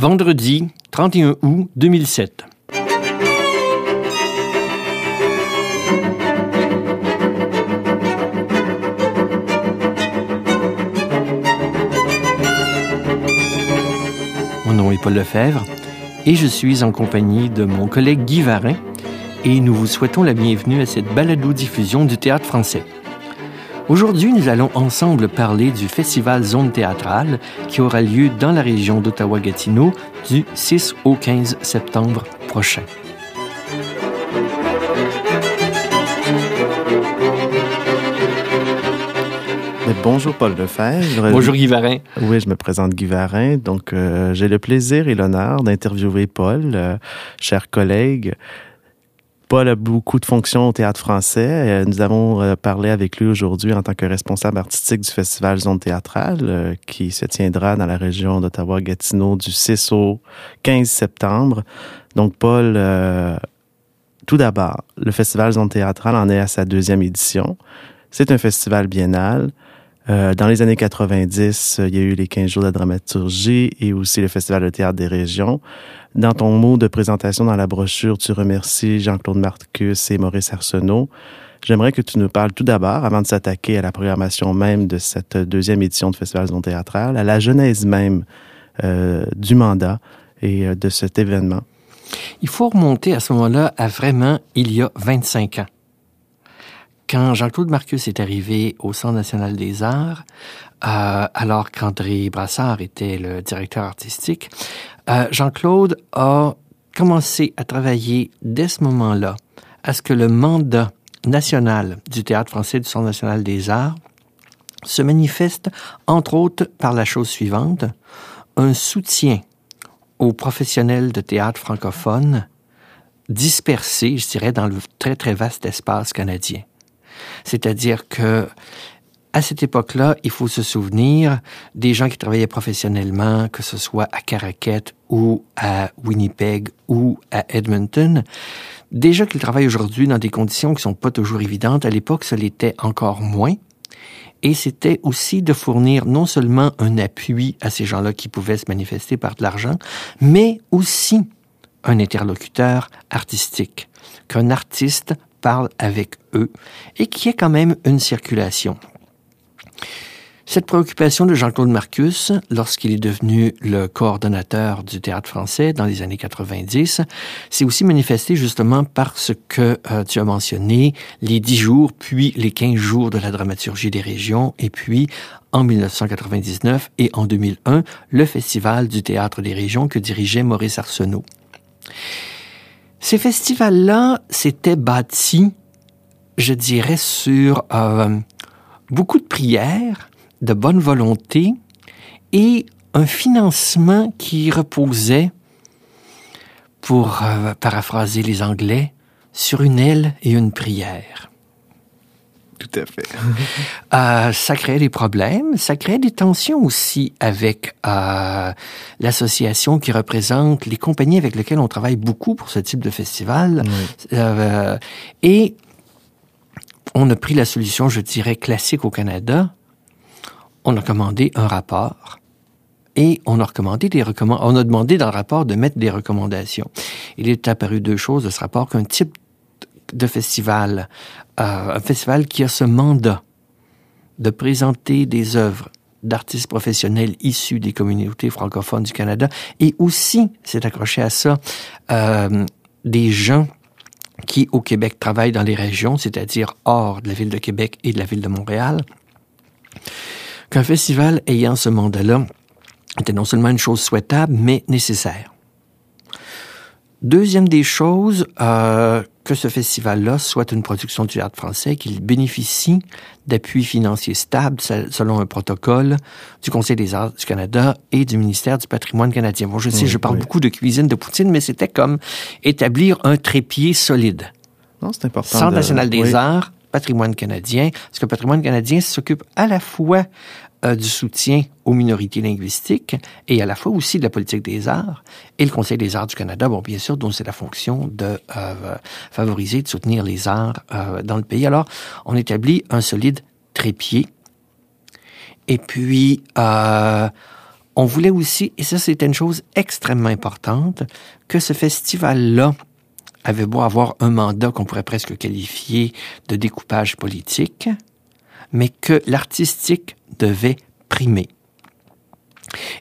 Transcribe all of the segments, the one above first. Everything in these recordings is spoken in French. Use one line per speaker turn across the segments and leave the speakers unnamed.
Vendredi 31 août 2007. Mon nom est Paul Lefebvre et je suis en compagnie de mon collègue Guy Varin et nous vous souhaitons la bienvenue à cette balado-diffusion du théâtre français. Aujourd'hui, nous allons ensemble parler du Festival Zone théâtrale qui aura lieu dans la région d'Ottawa-Gatineau du 6 au 15 septembre prochain.
bonjour Paul Lefebvre.
Bonjour Guy Varin.
Oui, je me présente Guy Varin. Donc, euh, j'ai le plaisir et l'honneur d'interviewer Paul, euh, cher collègue. Paul a beaucoup de fonctions au théâtre français. Euh, nous avons parlé avec lui aujourd'hui en tant que responsable artistique du Festival Zone théâtrale qui se tiendra dans la région d'Ottawa-Gatineau du 6 au 15 septembre. Donc, Paul, tout d'abord, le Festival Zone théâtrale en est à sa deuxième édition. C'est un festival biennal. Euh, dans les années 90, il y a eu les 15 jours de la dramaturgie et aussi le Festival de théâtre des régions. Dans ton mot de présentation dans la brochure, tu remercies Jean-Claude Marcus et Maurice Arsenault. J'aimerais que tu nous parles tout d'abord, avant de s'attaquer à la programmation même de cette deuxième édition de Festival Zone théâtrale, à la genèse même euh, du mandat et euh, de cet événement.
Il faut remonter à ce moment-là à vraiment il y a 25 ans. Quand Jean-Claude Marcus est arrivé au Centre national des arts, euh, alors qu'André Brassard était le directeur artistique, euh, Jean-Claude a commencé à travailler dès ce moment-là à ce que le mandat national du Théâtre français du Centre national des arts se manifeste entre autres par la chose suivante, un soutien aux professionnels de théâtre francophone dispersés, je dirais, dans le très très vaste espace canadien. C'est-à-dire que à cette époque-là, il faut se souvenir des gens qui travaillaient professionnellement, que ce soit à Caraquette ou à Winnipeg ou à Edmonton. Déjà qu'ils travaillent aujourd'hui dans des conditions qui sont pas toujours évidentes, à l'époque, ce l'était encore moins. Et c'était aussi de fournir non seulement un appui à ces gens-là qui pouvaient se manifester par de l'argent, mais aussi un interlocuteur artistique, qu'un artiste parle avec eux et qui est quand même une circulation. Cette préoccupation de Jean-Claude Marcus, lorsqu'il est devenu le coordonnateur du théâtre français dans les années 90, s'est aussi manifestée justement par ce que euh, tu as mentionné, les dix jours, puis les quinze jours de la dramaturgie des régions, et puis en 1999 et en 2001, le Festival du théâtre des régions que dirigeait Maurice Arsenault. Ces festivals-là s'étaient bâtis, je dirais, sur euh, beaucoup de prières, de bonne volonté et un financement qui reposait, pour euh, paraphraser les Anglais, sur une aile et une prière.
Tout à fait.
euh, ça crée des problèmes, ça crée des tensions aussi avec euh, l'association qui représente les compagnies avec lesquelles on travaille beaucoup pour ce type de festival. Euh, et on a pris la solution, je dirais, classique au Canada. On a commandé un rapport et on a recommandé des on a demandé dans le rapport de mettre des recommandations. Il est apparu deux choses de ce rapport qu'un type de festival, euh, un festival qui a ce mandat de présenter des œuvres d'artistes professionnels issus des communautés francophones du Canada et aussi, c'est accroché à ça, euh, des gens qui au Québec travaillent dans les régions, c'est-à-dire hors de la ville de Québec et de la ville de Montréal, qu'un festival ayant ce mandat-là était non seulement une chose souhaitable, mais nécessaire. Deuxième des choses, euh, que ce festival-là soit une production du théâtre français, qu'il bénéficie d'appui financiers stables selon un protocole du Conseil des arts du Canada et du ministère du patrimoine canadien. Bon, je sais, je parle beaucoup de cuisine de Poutine, mais c'était comme établir un trépied solide.
Non, c'est important.
Centre national des arts, patrimoine canadien, parce que le patrimoine canadien s'occupe à la fois euh, du soutien aux minorités linguistiques et à la fois aussi de la politique des arts. Et le Conseil des arts du Canada, bon, bien sûr, dont c'est la fonction de euh, favoriser, de soutenir les arts euh, dans le pays. Alors, on établit un solide trépied. Et puis, on voulait aussi, et ça c'était une chose extrêmement importante, que ce festival-là avait beau avoir un mandat qu'on pourrait presque qualifier de découpage politique, mais que l'artistique devait primer.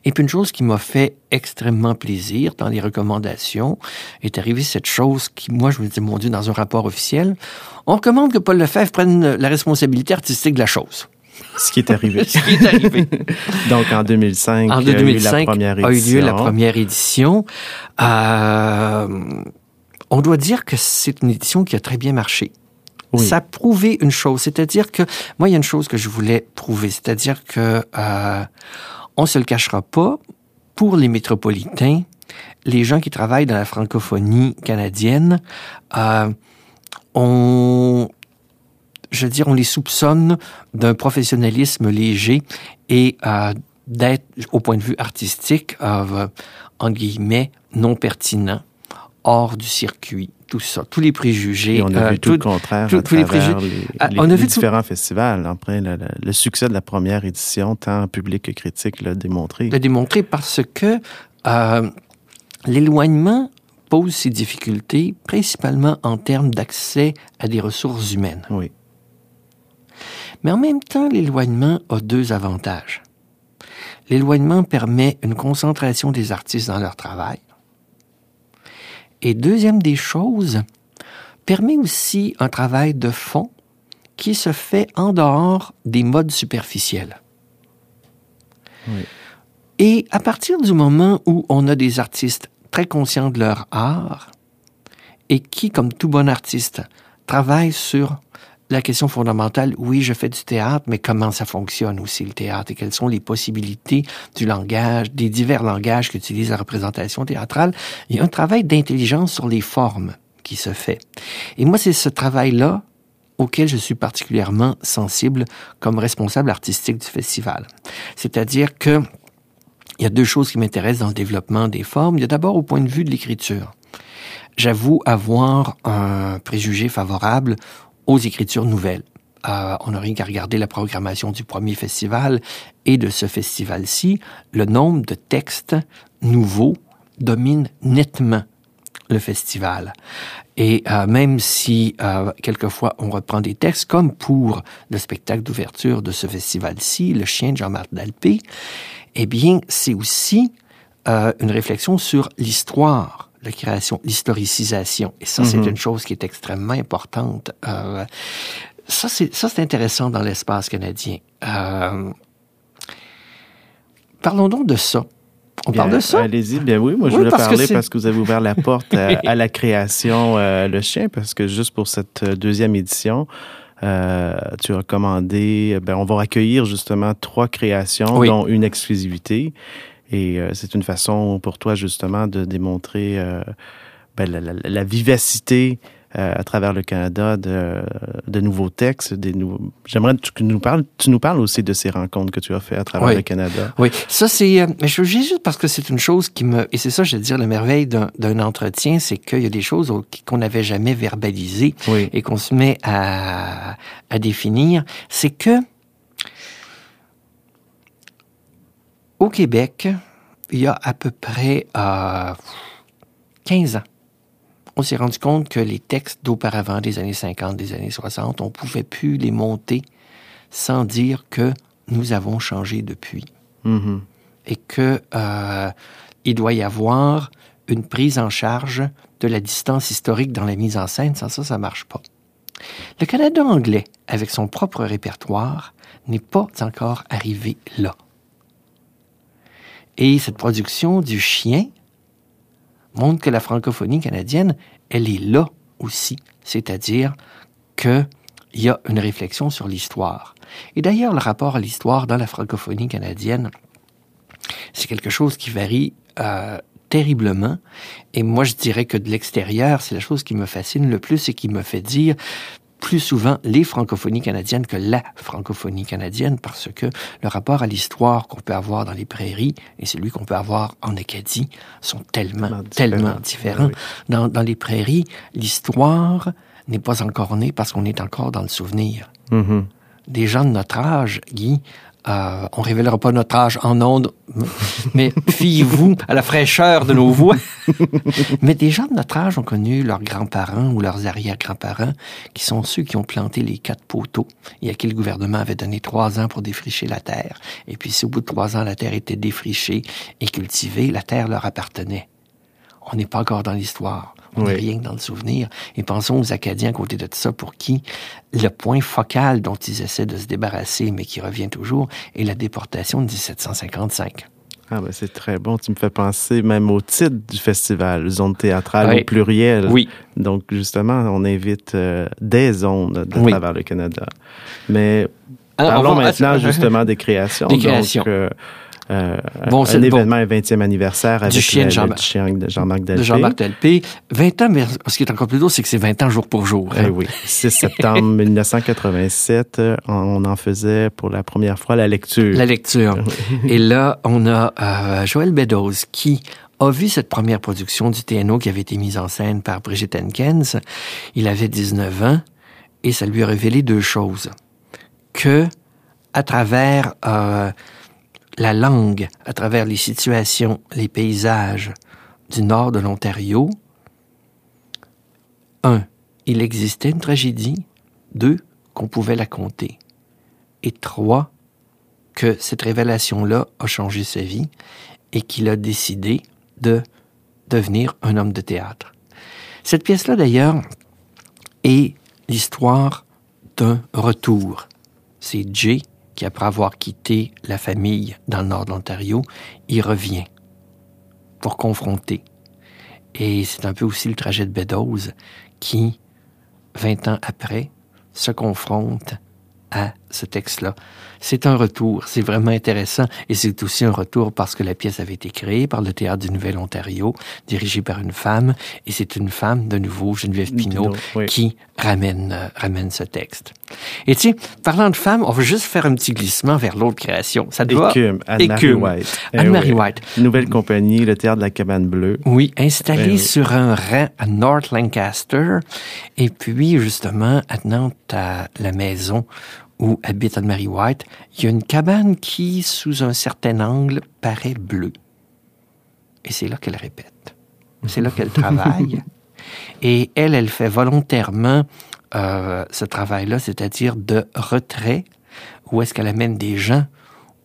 Et puis une chose qui m'a fait extrêmement plaisir dans les recommandations est arrivée cette chose qui, moi, je me dis, mon Dieu, dans un rapport officiel, on recommande que Paul Lefebvre prenne la responsabilité artistique de la chose.
Ce qui est arrivé.
Ce qui est arrivé.
Donc en 2005,
en 2005 a eu, la première édition. a eu lieu la première édition. Euh, on doit dire que c'est une édition qui a très bien marché. Oui. Ça a prouvé une chose, c'est-à-dire que moi, il y a une chose que je voulais prouver, c'est-à-dire que euh, on se le cachera pas, pour les métropolitains, les gens qui travaillent dans la francophonie canadienne, euh, on, je veux dire, on les soupçonne d'un professionnalisme léger et euh, d'être, au point de vue artistique, euh, en guillemets, non pertinent, hors du circuit tout ça, tous les préjugés.
Et on a vu tout, le contraire tout, à tous les préjugés. Les, on a vu différents festivals. Après, le, le, succès de la première édition, tant public que critique, l'a démontré.
L'a démontré parce que euh, l'éloignement pose ses difficultés, principalement en termes d'accès à des ressources humaines.
Oui.
Mais en même temps, l'éloignement a deux avantages. L'éloignement permet une concentration des artistes dans leur travail et deuxième des choses, permet aussi un travail de fond qui se fait en dehors des modes superficiels.
Oui.
Et à partir du moment où on a des artistes très conscients de leur art et qui, comme tout bon artiste, travaillent sur la question fondamentale, oui, je fais du théâtre, mais comment ça fonctionne aussi le théâtre? Et quelles sont les possibilités du langage, des divers langages qu'utilise la représentation théâtrale? Il y a un travail d'intelligence sur les formes qui se fait. Et moi, c'est ce travail-là auquel je suis particulièrement sensible comme responsable artistique du festival. C'est-à-dire que il y a deux choses qui m'intéressent dans le développement des formes. Il y a d'abord au point de vue de l'écriture. J'avoue avoir un préjugé favorable aux écritures nouvelles. Euh, on n'a rien qu'à regarder la programmation du premier festival et de ce festival-ci. Le nombre de textes nouveaux domine nettement le festival. Et euh, même si euh, quelquefois on reprend des textes, comme pour le spectacle d'ouverture de ce festival-ci, Le chien de Jean-Marc Dalpé, eh bien, c'est aussi une réflexion sur l'histoire la création, l'historicisation. Et ça, c'est
Mhm.
une chose qui est extrêmement importante. Euh, ça, c'est intéressant dans l'espace canadien. Euh, parlons donc de ça. On
Bien,
parle de ça?
Allez-y, bien oui, moi je
Oui,
voulais
parce
parler parce que vous avez ouvert la porte à, à la création euh, Le Chien, parce que juste pour cette deuxième édition, euh, tu as commandé, ben, on va accueillir justement trois créations,
Oui.
dont une exclusivité. Et euh, c'est une façon pour toi justement de démontrer euh, ben, la, la- la vivacité euh, à travers le Canada de, de nouveaux textes. Des nouveaux... J'aimerais que tu nous parles, tu nous parles aussi de ces rencontres que tu as fait à travers
Oui.
le Canada.
Oui, ça c'est. euh, mais je veux juste parce que c'est une chose qui me. Et c'est ça, je veux dire, la merveille d'un entretien, c'est qu'il y a des choses qu'on n'avait jamais verbalisées
Oui.
et qu'on se met à, à définir. C'est que au Québec, il y a à peu près euh, 15 ans, on s'est rendu compte que les textes d'auparavant, des années 50, des années 60, on pouvait plus les monter sans dire que nous avons changé depuis
Mhm.
et que euh, il doit y avoir une prise en charge de la distance historique dans la mise en scène. Sans ça, ça marche pas. Le Canada anglais, avec son propre répertoire, n'est pas encore arrivé là. Et cette production du chien montre que la francophonie canadienne, elle est là aussi. C'est-à-dire qu'il y a une réflexion sur l'histoire. Et d'ailleurs, le rapport à l'histoire dans la francophonie canadienne, c'est quelque chose qui varie euh, terriblement. Et moi, je dirais que de l'extérieur, c'est la chose qui me fascine le plus et qui me fait dire plus souvent les francophonies canadiennes que la francophonie canadienne parce que le rapport à l'histoire qu'on peut avoir dans les prairies et celui qu'on peut avoir en Acadie sont tellement,
Tellement
tellement
différents. Oui.
Dans, dans les prairies, l'histoire n'est pas encore née parce qu'on est encore dans le souvenir
Mhm.
des gens de notre âge, Guy, Euh, on révélera pas notre âge en ondes, mais fiez-vous à la fraîcheur de nos voix. mais des gens de notre âge ont connu leurs grands-parents ou leurs arrière-grands-parents, qui sont ceux qui ont planté les quatre poteaux et à qui le gouvernement avait donné trois ans pour défricher la terre. Et puis, si au bout de trois ans, la terre était défrichée et cultivée, la terre leur appartenait. On n'est pas encore dans l'histoire. On n'est rien dans le souvenir. Et pensons aux Acadiens à côté de ça, pour qui le point focal dont ils essaient de se débarrasser, mais qui revient toujours, est la déportation de 1755.
Ah ben c'est très bon. Tu me fais penser même au titre du festival, zone théâtrale au pluriel.
Oui.
Donc justement, on invite euh, des zones de travers le Canada. Mais parlons maintenant justement des créations.
Des créations.
Euh, euh, bon, un événement, un 20e anniversaire avec
du chien de
Jean-Marc Jean
Delpé. Jean-Marc Delpé. 20 ans, mais ce qui est encore plus drôle, c'est que c'est 20 ans jour pour jour.
Hein? Eh oui. 6 septembre 1987, on en faisait pour la première fois la lecture.
La lecture. Et là, on a euh, Joël Beddoes qui a vu cette première production du TNO qui avait été mise en scène par Brigitte Henkens. Il avait 19 ans et ça lui a révélé deux choses. Que, à travers euh, la langue à travers les situations, les paysages du nord de l'Ontario, un, il existait une tragédie, deux, qu'on pouvait la compter, et trois, que cette révélation-là a changé sa vie et qu'il a décidé de devenir un homme de théâtre. Cette pièce-là, d'ailleurs, est l'histoire d'un retour. C'est Jay qui, après avoir quitté la famille dans le nord de l'Ontario, y revient pour confronter. Et c'est un peu aussi le trajet de Beddoes qui, 20 ans après, se confronte à ce texte-là. C'est un retour, c'est vraiment intéressant et c'est aussi un retour parce que la pièce avait été créée par le Théâtre du Nouvel-Ontario, dirigée par une femme et c'est une femme, de nouveau, Geneviève Pinault, qui ramène, euh, ramène ce texte. Et tiens, parlant de femmes, on va juste faire un petit glissement vers l'autre création.
Ça doit... Écume, Anne-Marie White.
Eh Anne-Marie White.
Nouvelle compagnie, le Théâtre de la Cabane Bleue.
Oui, installée eh sur un rang à North Lancaster et puis justement attenant à la maison où habite Anne-Marie White, il y a une cabane qui, sous un certain angle, paraît bleue. Et c'est là qu'elle répète. C'est là qu'elle travaille. Et elle, elle fait volontairement euh, ce travail-là, c'est-à-dire de retrait, où est-ce qu'elle amène des gens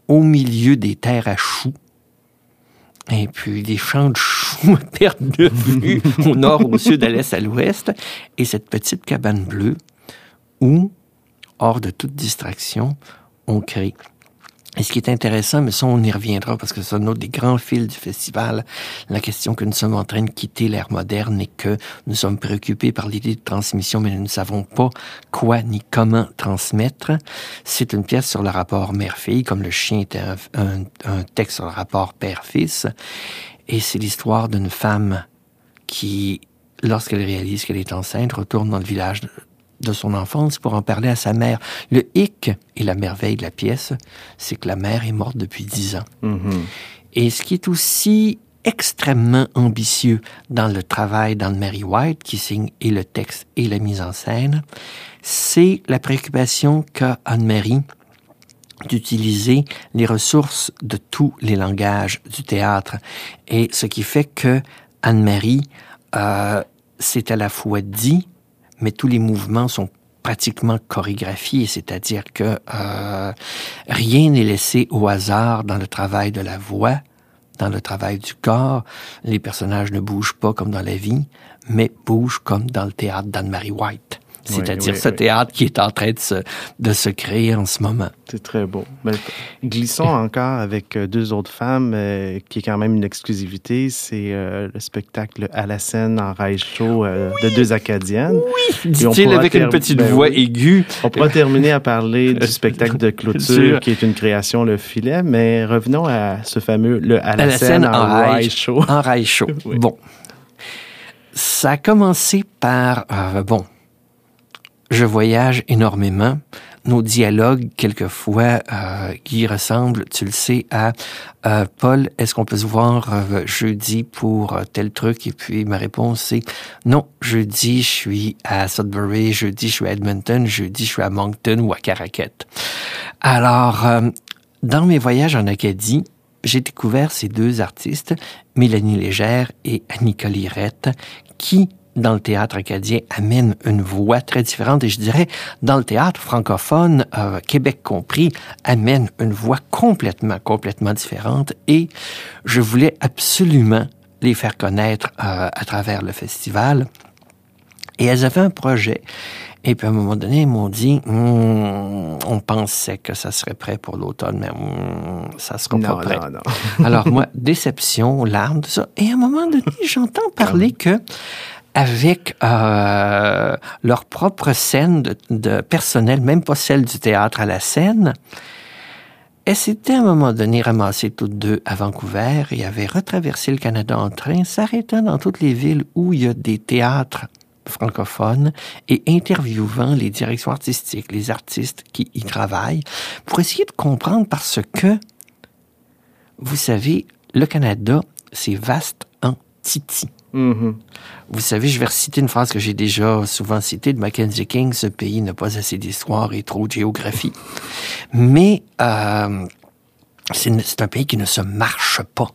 au milieu des terres à choux. Et puis des champs de choux perdent de vue au nord, au sud, à l'est, à l'ouest. Et cette petite cabane bleue où hors de toute distraction, on crée. Et ce qui est intéressant, mais ça on y reviendra parce que c'est un autre des grands fils du festival, la question que nous sommes en train de quitter l'ère moderne et que nous sommes préoccupés par l'idée de transmission, mais nous ne savons pas quoi ni comment transmettre. C'est une pièce sur le rapport mère-fille, comme le chien était un, un texte sur le rapport père-fils. Et c'est l'histoire d'une femme qui, lorsqu'elle réalise qu'elle est enceinte, retourne dans le village de son enfance pour en parler à sa mère. Le hic et la merveille de la pièce, c'est que la mère est morte depuis dix ans. Mm-hmm. Et ce qui est aussi extrêmement ambitieux dans le travail d'Anne-Marie White, qui signe et le texte et la mise en scène, c'est la préoccupation qu'a Anne-Marie d'utiliser les ressources de tous les langages du théâtre. Et ce qui fait que Anne-Marie, euh, c'est à la fois dit, mais tous les mouvements sont pratiquement chorégraphiés, c'est-à-dire que euh, rien n'est laissé au hasard dans le travail de la voix, dans le travail du corps. Les personnages ne bougent pas comme dans la vie, mais bougent comme dans le théâtre d'Anne-Marie White c'est-à-dire ce théâtre qui est en train de se, de se créer en ce moment.
C'est très beau. Mais glissons encore avec euh, deux autres femmes, euh, qui est quand même une exclusivité. C'est euh, le spectacle à la scène en rail show de deux Acadiennes.
Oui, dit-il avec une petite ben voix aiguë.
On pourra terminer à parler du spectacle de clôture, qui est une création, le filet, mais revenons à ce fameux le à la, scène, en, show.
En rail show. Bon. Ça a commencé par, bon, je voyage énormément. Nos dialogues, quelquefois, euh, qui ressemblent, tu le sais, à euh, Paul, est-ce qu'on peut se voir euh, jeudi pour tel truc? Et puis ma réponse, c'est non, jeudi, je suis à Sudbury, jeudi, je suis à Edmonton, jeudi, je suis à Moncton ou à Caracat. Alors, dans mes voyages en Acadie, j'ai découvert ces deux artistes, Mélanie Légère et Annika Lirette, qui, dans le théâtre acadien, amènent une voix très différente. Et je dirais, dans le théâtre francophone, euh, Québec compris, amènent une voix complètement, complètement différente. Et je voulais absolument les faire connaître euh, à travers le festival. Et elles avaient un projet. Et puis à un moment donné, ils m'ont dit, Hum, on pensait que ça serait prêt pour l'automne, mais hum, ça sera
Non,
pas prêt.
non, non.
Alors moi, déception, larmes, tout ça. Et à un moment donné, j'entends parler que avec euh, leur propre scène de, de personnel, même pas celle du théâtre à la scène, elles s'étaient à un moment donné ramassées toutes deux à Vancouver et avaient retraversé le Canada en train, s'arrêtant dans toutes les villes où il y a des théâtres francophones et interviewant les directions artistiques, les artistes qui y travaillent, pour essayer de comprendre parce que, vous savez, le Canada, c'est vaste en titi. Vous savez, je vais reciter une phrase que j'ai déjà souvent citée de Mackenzie King, ce pays n'a pas assez d'histoire et trop de géographie. Mais euh, c'est c'est un pays qui ne se marche pas.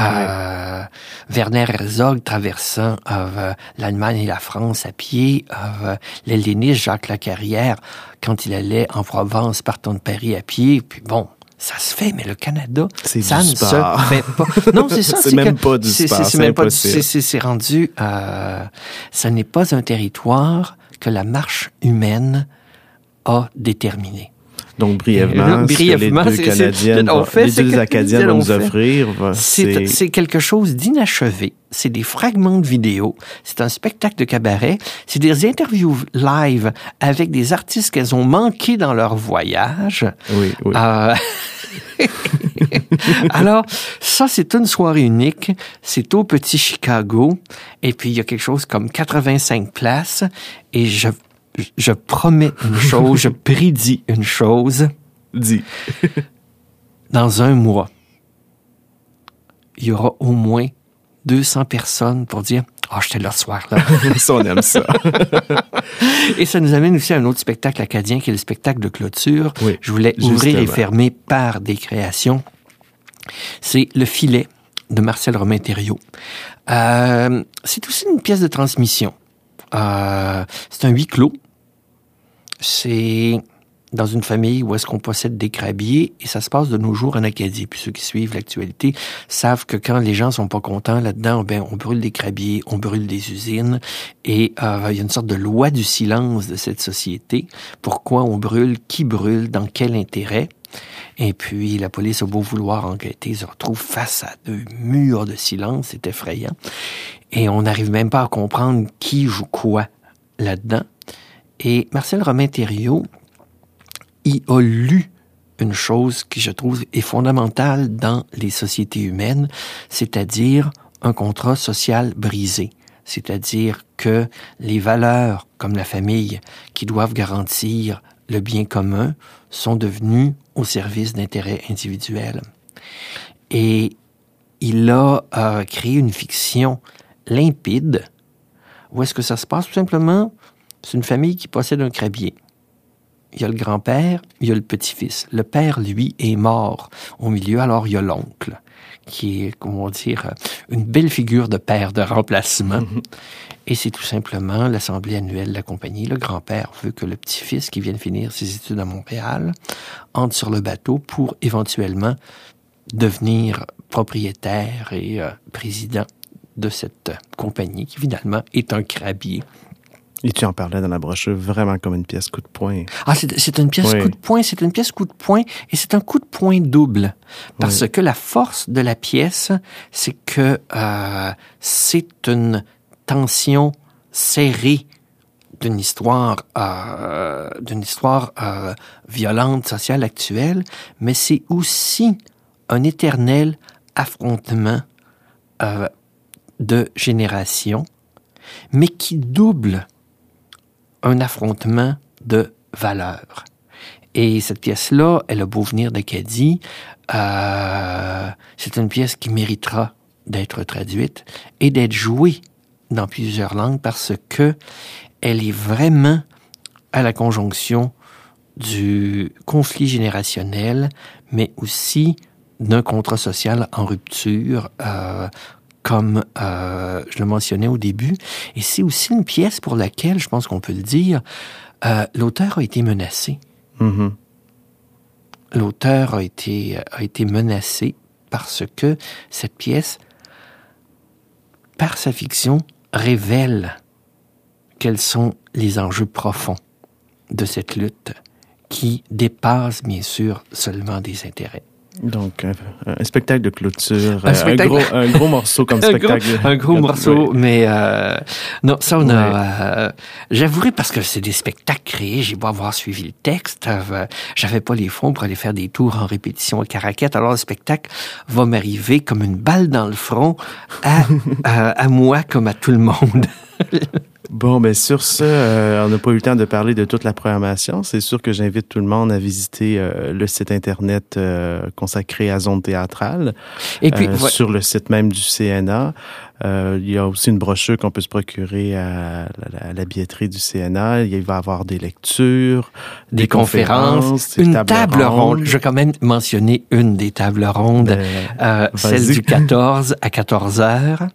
Euh, Werner Herzog traversant euh, l'Allemagne et la France à pied, euh, l'helléniste Jacques Lacarrière quand il allait en Provence partant de Paris à pied, puis bon, ça se fait, mais le Canada, ça
du
ne
sport.
se fait pas. Non, c'est ça.
C'est même
que
pas du
c'est-
sport,
c'est- même pas
impossible.
c'est- rendu. Euh, ce n'est pas un territoire que la marche humaine a déterminé.
Donc, brièvement,
Euh, brièvement,
ce que les
c'est-
deux
c'est-
Canadiennes,
on
vont-
fait
les deux Acadiennes vont nous offrir,
C'est quelque chose d'inachevé. C'est des fragments de vidéos. C'est un spectacle de cabaret. C'est des interviews live avec des artistes qu'elles ont manqués dans leur voyage.
oui, oui.
Euh, Alors, ça, c'est une soirée unique. C'est au Petit Chicago. Et puis, il y a quelque chose comme 85 places. Et je, je promets une chose, je prédis une chose.
Dis.
Dans un mois, il y aura au moins 200 personnes pour dire Ah, j'étais là ce soir-là.
ça, on aime ça.
Et ça nous amène aussi à un autre spectacle acadien qui est le spectacle de clôture.
Oui,
Je voulais ouvrir et fermer par des créations. C'est Le filet de Marcel Romain Thériault. Euh, c'est aussi une pièce de transmission. Euh, c'est un huis clos. C'est dans une famille où est-ce qu'on possède des crabiers et ça se passe de nos jours en Acadie. Puis ceux qui suivent l'actualité savent que quand les gens sont pas contents là-dedans, ben on brûle des crabiers, on brûle des usines et euh, il y a une sorte de loi du silence de cette société. Pourquoi on brûle, qui brûle, dans quel intérêt? Et puis la police a beau vouloir enquêter, se retrouve face à deux murs de silence, c'est effrayant. Et on n'arrive même pas à comprendre qui joue quoi là-dedans. Et Marcel Romain Thériault, il a lu une chose qui, je trouve, est fondamentale dans les sociétés humaines, c'est-à-dire un contrat social brisé. C'est-à-dire que les valeurs, comme la famille, qui doivent garantir le bien commun, sont devenues au service d'intérêts individuels. Et il a euh, créé une fiction limpide. Où est-ce que ça se passe? Tout simplement, c'est une famille qui possède un crabier. Il y a le grand-père, il y a le petit-fils. Le père, lui, est mort au milieu, alors il y a l'oncle, qui est, comment dire, une belle figure de père de remplacement. Et c'est tout simplement l'assemblée annuelle de la compagnie. Le grand-père veut que le petit-fils, qui vient de finir ses études à Montréal, entre sur le bateau pour éventuellement devenir propriétaire et euh, président de cette euh, compagnie, qui finalement est un crabier.
Et tu en parlais dans la brochure vraiment comme une pièce coup de poing.
Ah, c'est une pièce
Oui.
coup de poing, c'est une pièce coup de poing, et c'est un coup de poing double. Parce
Oui.
que la force de la pièce, c'est que euh, c'est une tension serrée d'une histoire, euh, d'une histoire euh, violente, sociale actuelle, mais c'est aussi un éternel affrontement euh, de générations, mais qui double un affrontement de valeurs. Et cette pièce-là, elle a beau venir d'Acadie, euh, c'est une pièce qui méritera d'être traduite et d'être jouée dans plusieurs langues parce que elle est vraiment à la conjonction du conflit générationnel, mais aussi d'un contrat social en rupture, euh, comme euh, je le mentionnais au début. Et c'est aussi une pièce pour laquelle, je pense qu'on peut le dire, euh, l'auteur a été menacé.
Mhm.
L'auteur a été, a été menacé parce que cette pièce, par sa fiction, révèle quels sont les enjeux profonds de cette lutte qui dépasse bien sûr seulement des intérêts.
Donc, un, un spectacle de clôture, un, un, gros, un gros, morceau comme spectacle.
Un gros, un gros morceau, mais euh, non, ça on a. Euh, J'avouerai parce que c'est des spectacles créés, j'ai beau avoir suivi le texte, euh, j'avais pas les fonds pour aller faire des tours en répétition à Caraquette, alors le spectacle va m'arriver comme une balle dans le front à, à, à moi comme à tout le monde.
Bon, ben sur ce, euh, on n'a pas eu le temps de parler de toute la programmation. C'est sûr que j'invite tout le monde à visiter euh, le site internet euh, consacré à Zone théâtrale.
Et puis
ouais. sur le site même du CNA, il y a aussi une brochure qu'on peut se procurer à la, à la, billetterie du CNA. Il va y avoir des lectures,
des, des conférences, conférences une table, table ronde. ronde. Je vais quand même mentionner une des tables rondes, ben, celle du 14 à 14 heures.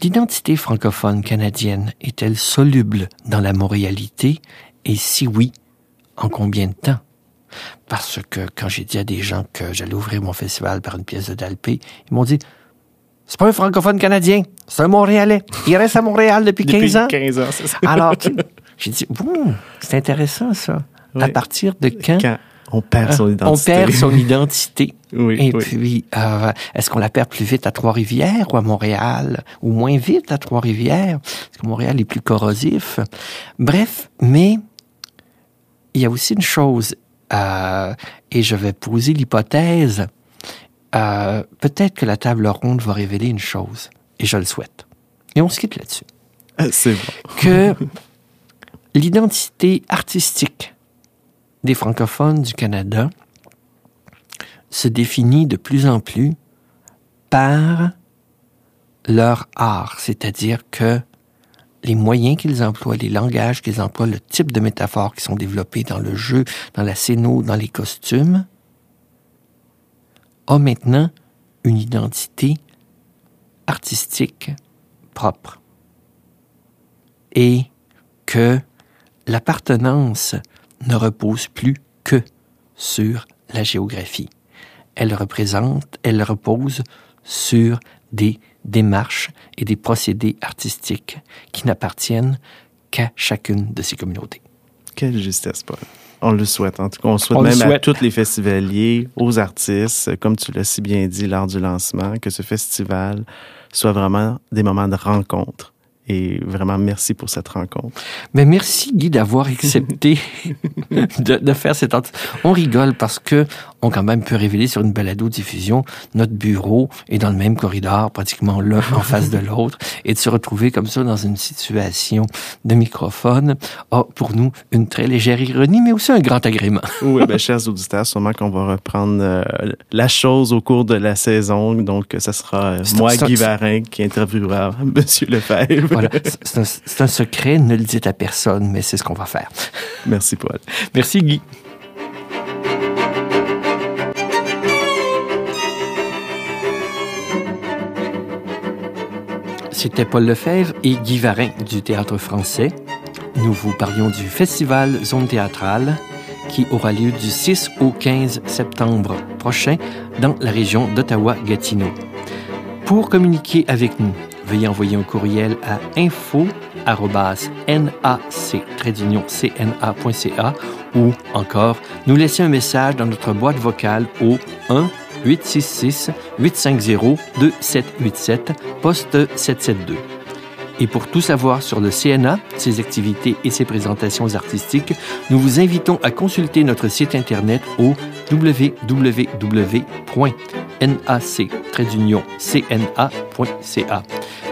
L'identité francophone canadienne est-elle soluble dans la montréalité? Et si oui, en combien de temps? Parce que quand j'ai dit à des gens que j'allais ouvrir mon festival par une pièce de Dalpé, ils m'ont dit c'est pas un francophone canadien, c'est un Montréalais. Il reste à Montréal depuis 15
depuis
ans.
15 ans, c'est ça.
Alors, j'ai dit, bon, c'est intéressant ça. Oui. À partir de quand,
quand on perd son identité.
On perd son identité.
oui,
Et
oui.
puis, euh, est-ce qu'on la perd plus vite à Trois-Rivières ou à Montréal, ou moins vite à Trois-Rivières? Parce que Montréal est plus corrosif? Bref, mais il y a aussi une chose, euh, et je vais poser l'hypothèse, euh, peut-être que la table ronde va révéler une chose, et je le souhaite. Et on se quitte là-dessus.
C'est bon.
Que l'identité artistique des francophones du Canada se définit de plus en plus par leur art, c'est-à-dire que les moyens qu'ils emploient, les langages qu'ils emploient, le type de métaphores qui sont développés dans le jeu, dans la scéno, dans les costumes, a maintenant une identité artistique propre. Et que l'appartenance ne repose plus que sur la géographie. Elle représente, elle repose sur des démarches et des procédés artistiques qui n'appartiennent qu'à chacune de ces communautés.
Quelle justesse, Paul. On le souhaite. En tout cas, on souhaite on même souhaite. à tous les festivaliers, aux artistes, comme tu l'as si bien dit lors du lancement, que ce festival soit vraiment des moments de rencontre et vraiment, merci pour cette rencontre.
Mais merci, Guy, d'avoir accepté de, de, faire cette... On rigole parce que on quand même peut révéler sur une balado-diffusion notre bureau est dans le même corridor, pratiquement l'un en face de l'autre, et de se retrouver comme ça dans une situation de microphone a pour nous une très légère ironie, mais aussi un grand agrément.
oui, ben, chers auditeurs, sûrement qu'on va reprendre euh, la chose au cours de la saison. Donc, ça sera euh, moi, Guy Varin, qui interviewera M. Lefebvre.
Voilà, c'est un, un, secret, ne le dites à personne, mais c'est ce qu'on va faire.
Merci, Paul.
Merci, Guy. C'était Paul Lefebvre et Guy Varin du Théâtre français. Nous vous parlions du Festival Zone théâtrale qui aura lieu du 6 au 15 septembre prochain dans la région d'Ottawa-Gatineau. Pour communiquer avec nous, veuillez envoyer un courriel à info-nac-cna.ca ou encore nous laisser un message dans notre boîte vocale au 1 866 850 2787 poste 772. Et pour tout savoir sur le CNA, ses activités et ses présentations artistiques, nous vous invitons à consulter notre site internet au www.nac-cna.ca.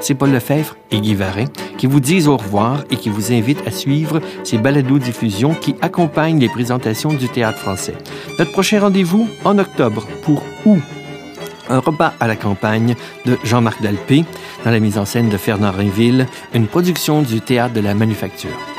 C'est Paul Lefebvre et Guy Varin qui vous disent au revoir et qui vous invitent à suivre ces balados-diffusions qui accompagnent les présentations du théâtre français. Notre prochain rendez-vous en octobre pour Où? Un repas à la campagne de Jean-Marc Dalpé, dans la mise en scène de Fernand Rainville, une production du Théâtre de la Manufacture.